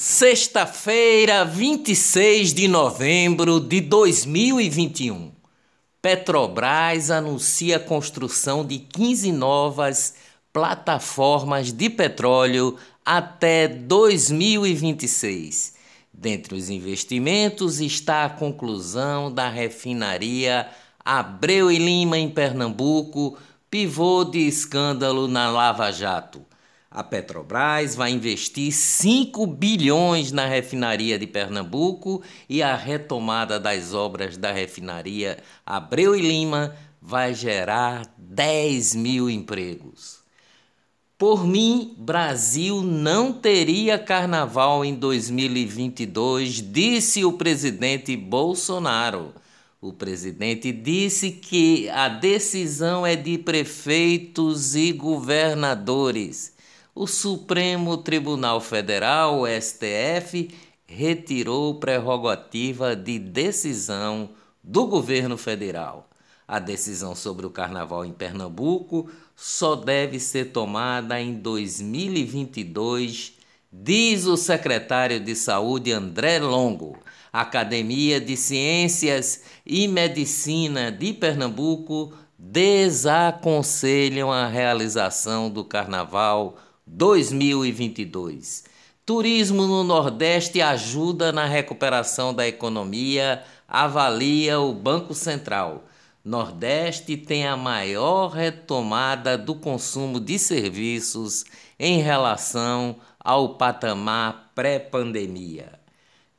Sexta-feira, 26 de novembro de 2021. Petrobras anuncia a construção de 15 novas plataformas de petróleo até 2026. Dentre os investimentos está a conclusão da refinaria Abreu e Lima em Pernambuco, pivô de escândalo na Lava Jato. A Petrobras vai investir 5 bilhões na refinaria de Pernambuco e a retomada das obras da refinaria Abreu e Lima vai gerar 10 mil empregos. Por mim, Brasil não teria carnaval em 2022, disse o presidente Bolsonaro. O presidente disse que a decisão é de prefeitos e governadores o Supremo Tribunal Federal, STF, retirou prerrogativa de decisão do governo federal. A decisão sobre o carnaval em Pernambuco só deve ser tomada em 2022, diz o secretário de Saúde André Longo. A Academia de Ciências e Medicina de Pernambuco desaconselham a realização do carnaval 2022. Turismo no Nordeste ajuda na recuperação da economia, avalia o Banco Central. Nordeste tem a maior retomada do consumo de serviços em relação ao patamar pré-pandemia.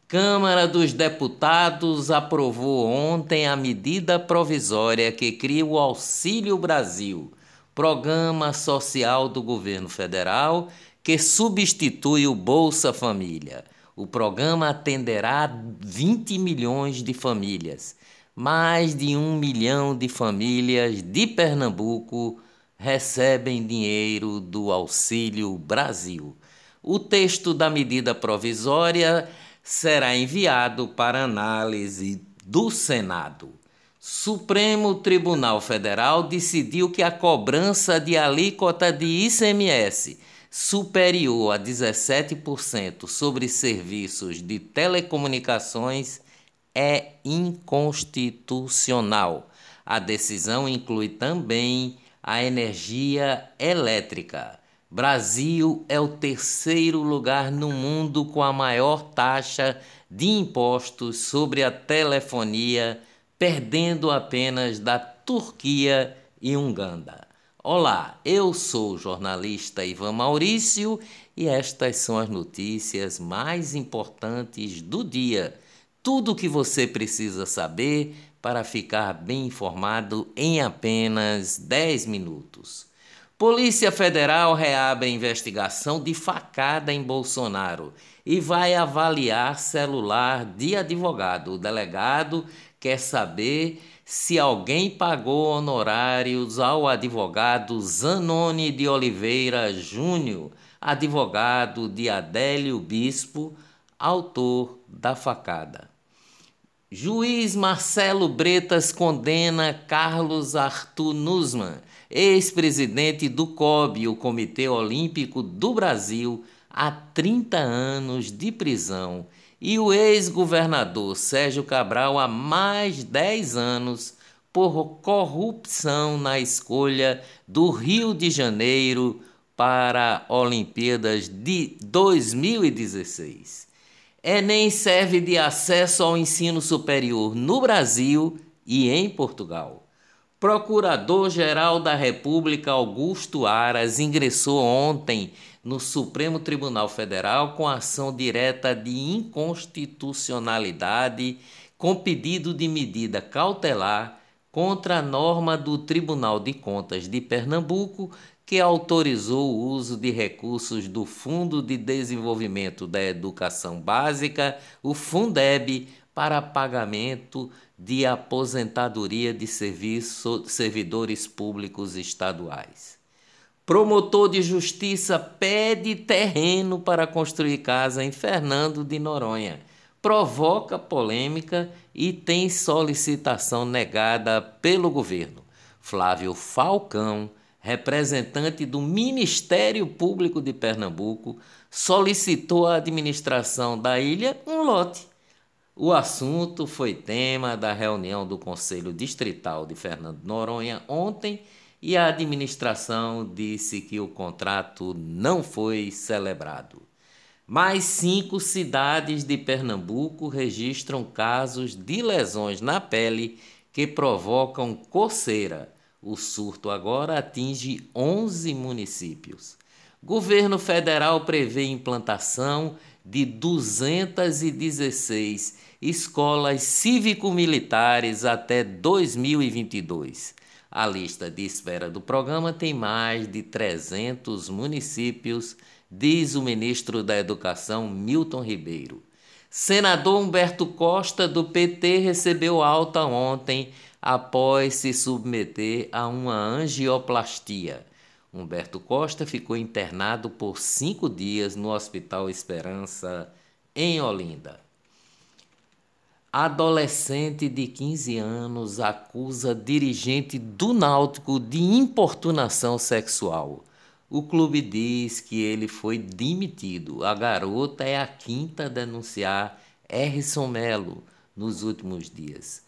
Câmara dos Deputados aprovou ontem a medida provisória que cria o Auxílio Brasil programa social do governo federal que substitui o Bolsa Família. O programa atenderá 20 milhões de famílias. Mais de um milhão de famílias de Pernambuco recebem dinheiro do Auxílio Brasil. O texto da medida provisória será enviado para análise do Senado. Supremo Tribunal Federal decidiu que a cobrança de alíquota de ICMS superior a 17% sobre serviços de telecomunicações é inconstitucional. A decisão inclui também a energia elétrica. Brasil é o terceiro lugar no mundo com a maior taxa de impostos sobre a telefonia perdendo apenas da Turquia e Uganda. Olá, eu sou o jornalista Ivan Maurício e estas são as notícias mais importantes do dia. Tudo o que você precisa saber para ficar bem informado em apenas 10 minutos. Polícia Federal reabre a investigação de facada em Bolsonaro e vai avaliar celular de advogado. O delegado quer saber se alguém pagou honorários ao advogado Zanoni de Oliveira Júnior, advogado de Adélio Bispo, autor da facada. Juiz Marcelo Bretas condena Carlos Arthur Nussmann, ex-presidente do COB, o Comitê Olímpico do Brasil, a 30 anos de prisão, e o ex-governador Sérgio Cabral a mais 10 anos por corrupção na escolha do Rio de Janeiro para Olimpíadas de 2016. Enem serve de acesso ao ensino superior no Brasil e em Portugal. Procurador-Geral da República Augusto Aras ingressou ontem no Supremo Tribunal Federal com ação direta de inconstitucionalidade com pedido de medida cautelar contra a norma do Tribunal de Contas de Pernambuco que autorizou o uso de recursos do Fundo de Desenvolvimento da Educação Básica, o Fundeb, para pagamento de aposentadoria de serviço, servidores públicos estaduais. Promotor de justiça pede terreno para construir casa em Fernando de Noronha. Provoca polêmica e tem solicitação negada pelo governo. Flávio Falcão representante do Ministério Público de Pernambuco, solicitou à administração da ilha um lote. O assunto foi tema da reunião do Conselho Distrital de Fernando Noronha ontem e a administração disse que o contrato não foi celebrado. Mais cinco cidades de Pernambuco registram casos de lesões na pele que provocam coceira. O surto agora atinge 11 municípios. Governo federal prevê implantação de 216 escolas cívico-militares até 2022. A lista de espera do programa tem mais de 300 municípios, diz o ministro da Educação Milton Ribeiro. Senador Humberto Costa, do PT, recebeu alta ontem após se submeter a uma angioplastia. Humberto Costa ficou internado por cinco dias no Hospital Esperança, em Olinda. Adolescente de 15 anos acusa dirigente do Náutico de importunação sexual. O clube diz que ele foi demitido. A garota é a quinta a denunciar Erison Melo nos últimos dias.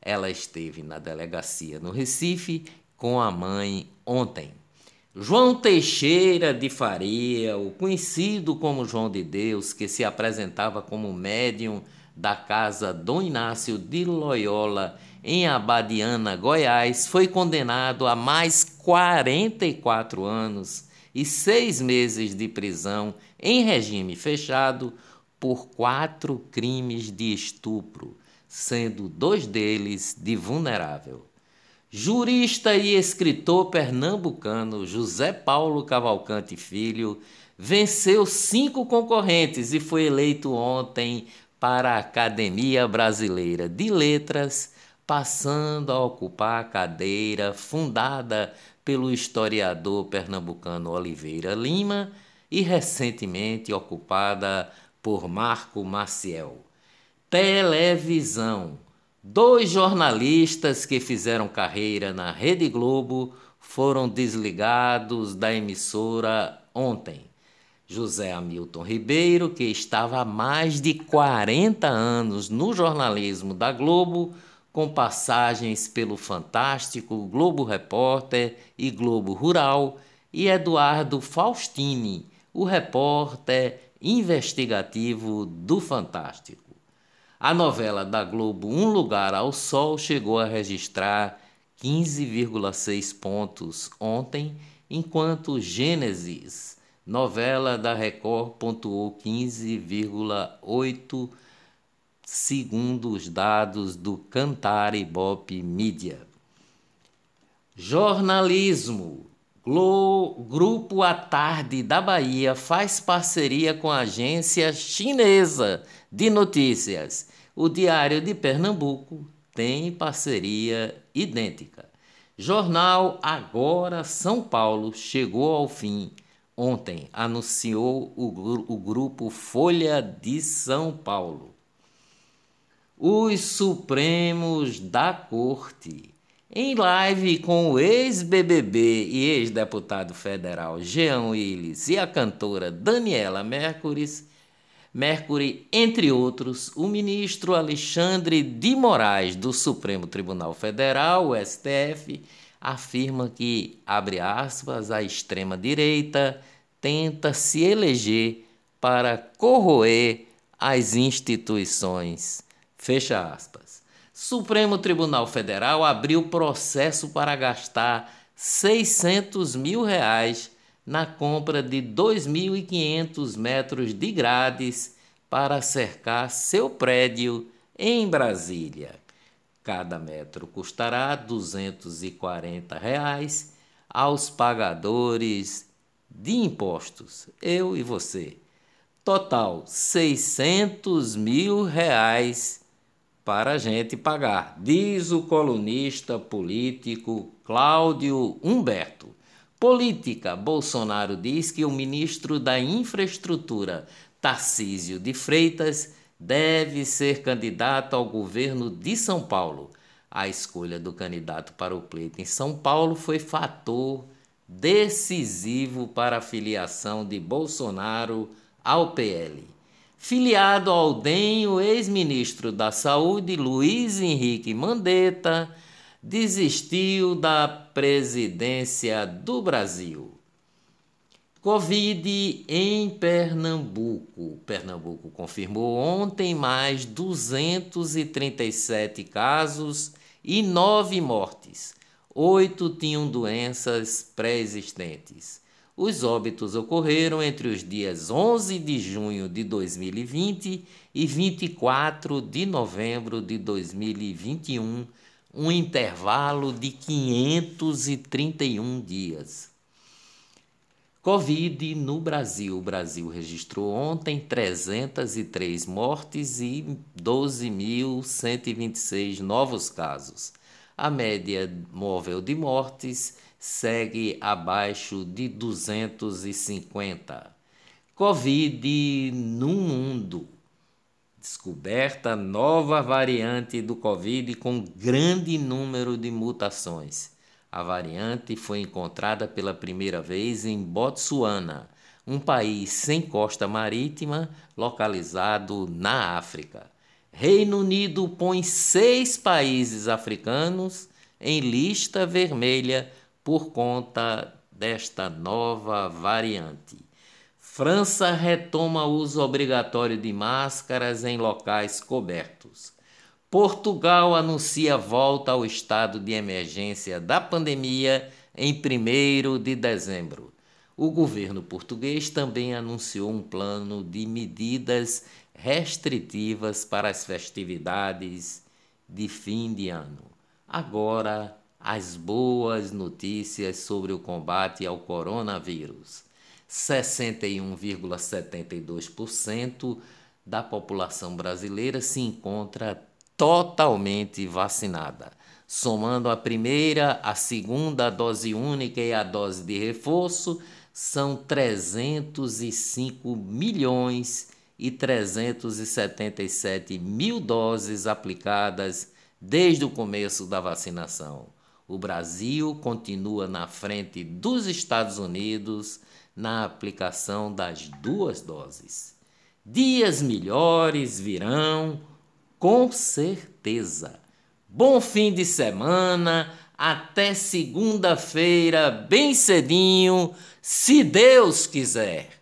Ela esteve na delegacia no Recife com a mãe ontem. João Teixeira de Faria, o conhecido como João de Deus, que se apresentava como médium da casa Dom Inácio de Loyola, em Abadiana, Goiás, foi condenado a mais 44 anos e seis meses de prisão em regime fechado por quatro crimes de estupro, sendo dois deles de vulnerável. Jurista e escritor pernambucano José Paulo Cavalcante Filho venceu cinco concorrentes e foi eleito ontem para a Academia Brasileira de Letras, passando a ocupar a cadeira fundada pelo historiador pernambucano Oliveira Lima e recentemente ocupada por Marco Maciel. Televisão. Dois jornalistas que fizeram carreira na Rede Globo foram desligados da emissora ontem. José Hamilton Ribeiro, que estava há mais de 40 anos no jornalismo da Globo, com passagens pelo Fantástico, Globo Repórter e Globo Rural, e Eduardo Faustini, o repórter investigativo do Fantástico. A novela da Globo Um Lugar ao Sol chegou a registrar 15,6 pontos ontem, enquanto Gênesis Novela da Record pontuou 15,8 segundo os dados do Cantar Ibope Mídia. Jornalismo. Grupo à Tarde da Bahia faz parceria com a agência chinesa de notícias. O Diário de Pernambuco tem parceria idêntica. Jornal Agora São Paulo chegou ao fim ontem anunciou o, o grupo Folha de São Paulo. Os Supremos da Corte. Em live com o ex-BBB e ex-deputado federal Jean Willis e a cantora Daniela Mercury, Mercury, entre outros, o ministro Alexandre de Moraes do Supremo Tribunal Federal, o STF, afirma que, abre aspas, a extrema-direita tenta se eleger para corroer as instituições. Fecha aspas. Supremo Tribunal Federal abriu processo para gastar 600 mil reais na compra de 2.500 metros de grades para cercar seu prédio em Brasília. Cada metro custará 240 reais aos pagadores de impostos, eu e você. Total, 600 mil reais para a gente pagar, diz o colunista político Cláudio Humberto. Política: Bolsonaro diz que o ministro da Infraestrutura, Tarcísio de Freitas, deve ser candidato ao governo de São Paulo. A escolha do candidato para o pleito em São Paulo foi fator decisivo para a filiação de Bolsonaro ao PL. Filiado ao DEM, o ex-ministro da Saúde, Luiz Henrique Mandetta, desistiu da presidência do Brasil. Covid em Pernambuco. Pernambuco confirmou ontem mais 237 casos e nove mortes. Oito tinham doenças pré-existentes. Os óbitos ocorreram entre os dias 11 de junho de 2020 e 24 de novembro de 2021, um intervalo de 531 dias. Covid no Brasil. O Brasil registrou ontem 303 mortes e 12.126 novos casos. A média móvel de mortes segue abaixo de 250. Covid no mundo. Descoberta nova variante do Covid com grande número de mutações. A variante foi encontrada pela primeira vez em Botsuana, um país sem costa marítima localizado na África. Reino Unido põe seis países africanos em lista vermelha por conta desta nova variante. França retoma uso obrigatório de máscaras em locais cobertos. Portugal anuncia volta ao estado de emergência da pandemia em 1 de dezembro. O governo português também anunciou um plano de medidas restritivas para as festividades de fim de ano. Agora, as boas notícias sobre o combate ao coronavírus. 61,72% da população brasileira se encontra totalmente vacinada. Somando a primeira, a segunda dose única e a dose de reforço, são 305 milhões e 377 mil doses aplicadas desde o começo da vacinação. O Brasil continua na frente dos Estados Unidos na aplicação das duas doses. Dias melhores virão com certeza. Bom fim de semana, até segunda-feira, bem cedinho, se Deus quiser.